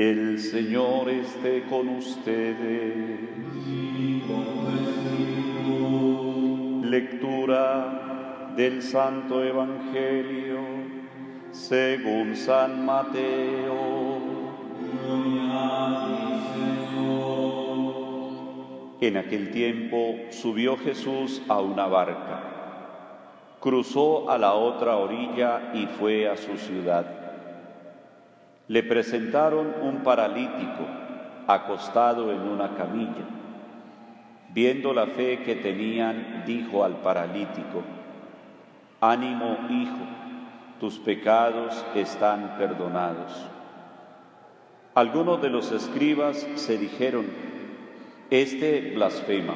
El Señor esté con ustedes. Lectura del Santo Evangelio según San Mateo. En aquel tiempo subió Jesús a una barca, cruzó a la otra orilla y fue a su ciudad le presentaron un paralítico acostado en una camilla. Viendo la fe que tenían, dijo al paralítico, Ánimo, hijo, tus pecados están perdonados. Algunos de los escribas se dijeron, Este blasfema.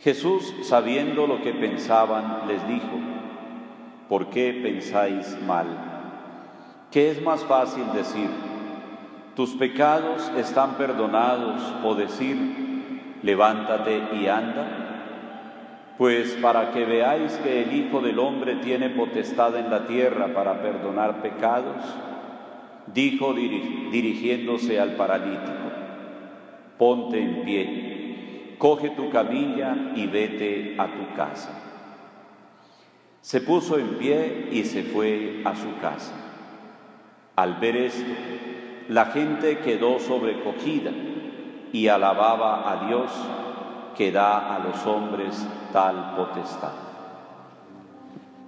Jesús, sabiendo lo que pensaban, les dijo, ¿por qué pensáis mal? ¿Qué es más fácil decir? Tus pecados están perdonados o decir, levántate y anda. Pues para que veáis que el Hijo del Hombre tiene potestad en la tierra para perdonar pecados, dijo dirigiéndose al paralítico, ponte en pie, coge tu camilla y vete a tu casa. Se puso en pie y se fue a su casa. Al ver esto, la gente quedó sobrecogida y alababa a Dios que da a los hombres tal potestad.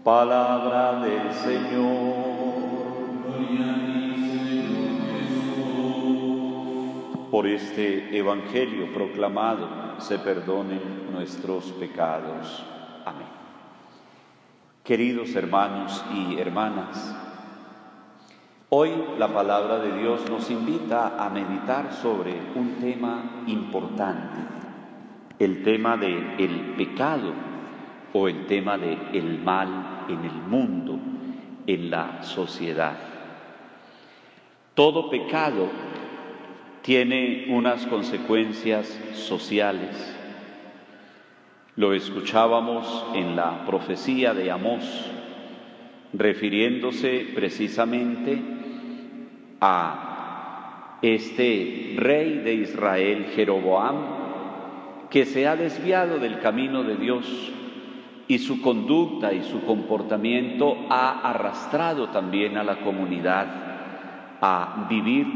Palabra del Señor. Por este Evangelio proclamado se perdonen nuestros pecados. Amén. Queridos hermanos y hermanas, Hoy la palabra de Dios nos invita a meditar sobre un tema importante, el tema del el pecado o el tema del el mal en el mundo, en la sociedad. Todo pecado tiene unas consecuencias sociales. Lo escuchábamos en la profecía de Amós, refiriéndose precisamente a este rey de Israel, Jeroboam, que se ha desviado del camino de Dios y su conducta y su comportamiento ha arrastrado también a la comunidad a vivir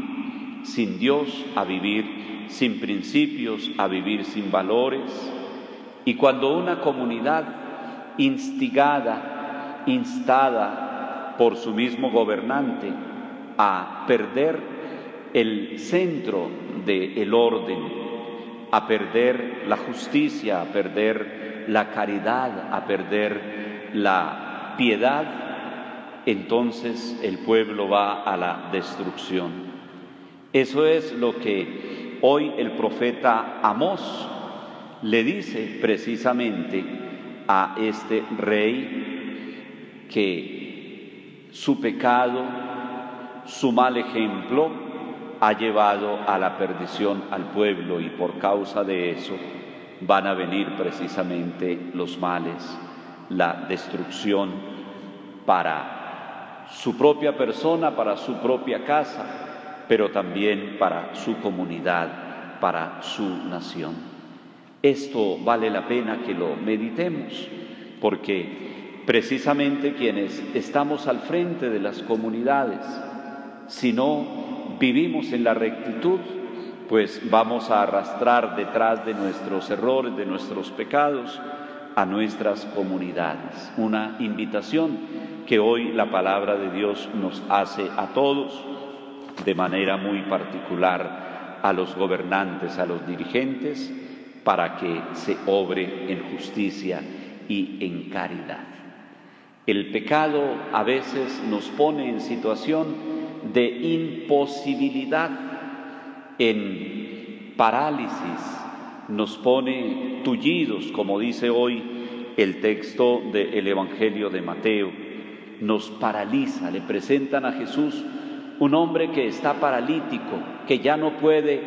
sin Dios, a vivir sin principios, a vivir sin valores. Y cuando una comunidad instigada, instada por su mismo gobernante, a perder el centro del orden, a perder la justicia, a perder la caridad, a perder la piedad, entonces el pueblo va a la destrucción. Eso es lo que hoy el profeta Amós le dice precisamente a este rey que su pecado su mal ejemplo ha llevado a la perdición al pueblo y por causa de eso van a venir precisamente los males, la destrucción para su propia persona, para su propia casa, pero también para su comunidad, para su nación. Esto vale la pena que lo meditemos, porque precisamente quienes estamos al frente de las comunidades, si no vivimos en la rectitud, pues vamos a arrastrar detrás de nuestros errores, de nuestros pecados, a nuestras comunidades. Una invitación que hoy la palabra de Dios nos hace a todos, de manera muy particular a los gobernantes, a los dirigentes, para que se obre en justicia y en caridad. El pecado a veces nos pone en situación de imposibilidad, en parálisis, nos pone tullidos, como dice hoy el texto del Evangelio de Mateo, nos paraliza, le presentan a Jesús un hombre que está paralítico, que ya no puede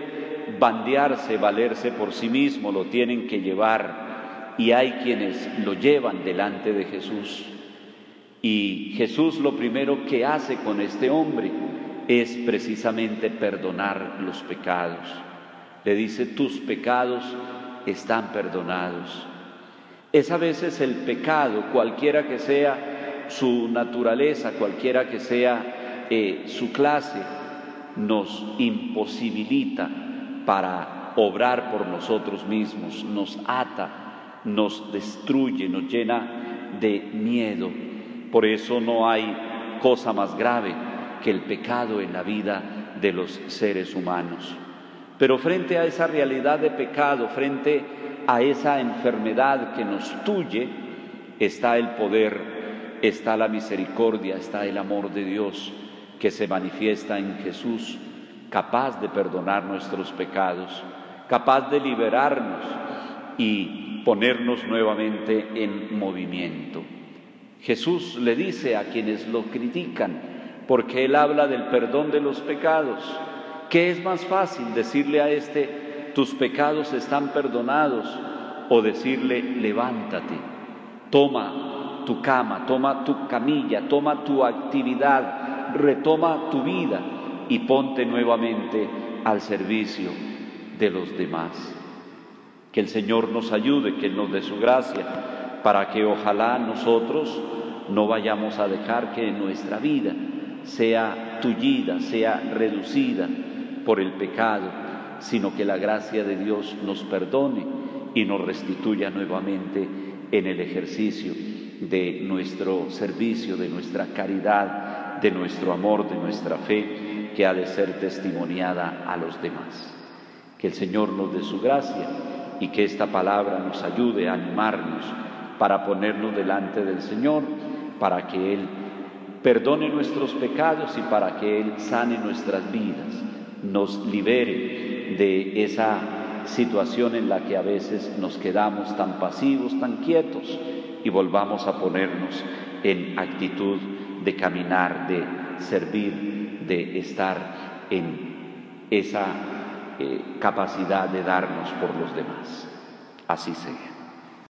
bandearse, valerse por sí mismo, lo tienen que llevar y hay quienes lo llevan delante de Jesús. Y Jesús lo primero que hace con este hombre es precisamente perdonar los pecados. Le dice, tus pecados están perdonados. Es a veces el pecado, cualquiera que sea su naturaleza, cualquiera que sea eh, su clase, nos imposibilita para obrar por nosotros mismos, nos ata, nos destruye, nos llena de miedo. Por eso no hay cosa más grave que el pecado en la vida de los seres humanos. Pero frente a esa realidad de pecado, frente a esa enfermedad que nos tuye, está el poder, está la misericordia, está el amor de Dios que se manifiesta en Jesús, capaz de perdonar nuestros pecados, capaz de liberarnos y ponernos nuevamente en movimiento. Jesús le dice a quienes lo critican, porque Él habla del perdón de los pecados, ¿qué es más fácil decirle a este, tus pecados están perdonados? O decirle, levántate, toma tu cama, toma tu camilla, toma tu actividad, retoma tu vida y ponte nuevamente al servicio de los demás. Que el Señor nos ayude, que nos dé su gracia, para que ojalá nosotros no vayamos a dejar que nuestra vida sea tullida, sea reducida por el pecado, sino que la gracia de Dios nos perdone y nos restituya nuevamente en el ejercicio de nuestro servicio, de nuestra caridad, de nuestro amor, de nuestra fe, que ha de ser testimoniada a los demás. Que el Señor nos dé su gracia y que esta palabra nos ayude a animarnos para ponernos delante del Señor, para que Él perdone nuestros pecados y para que Él sane nuestras vidas, nos libere de esa situación en la que a veces nos quedamos tan pasivos, tan quietos y volvamos a ponernos en actitud de caminar, de servir, de estar en esa eh, capacidad de darnos por los demás. Así sea.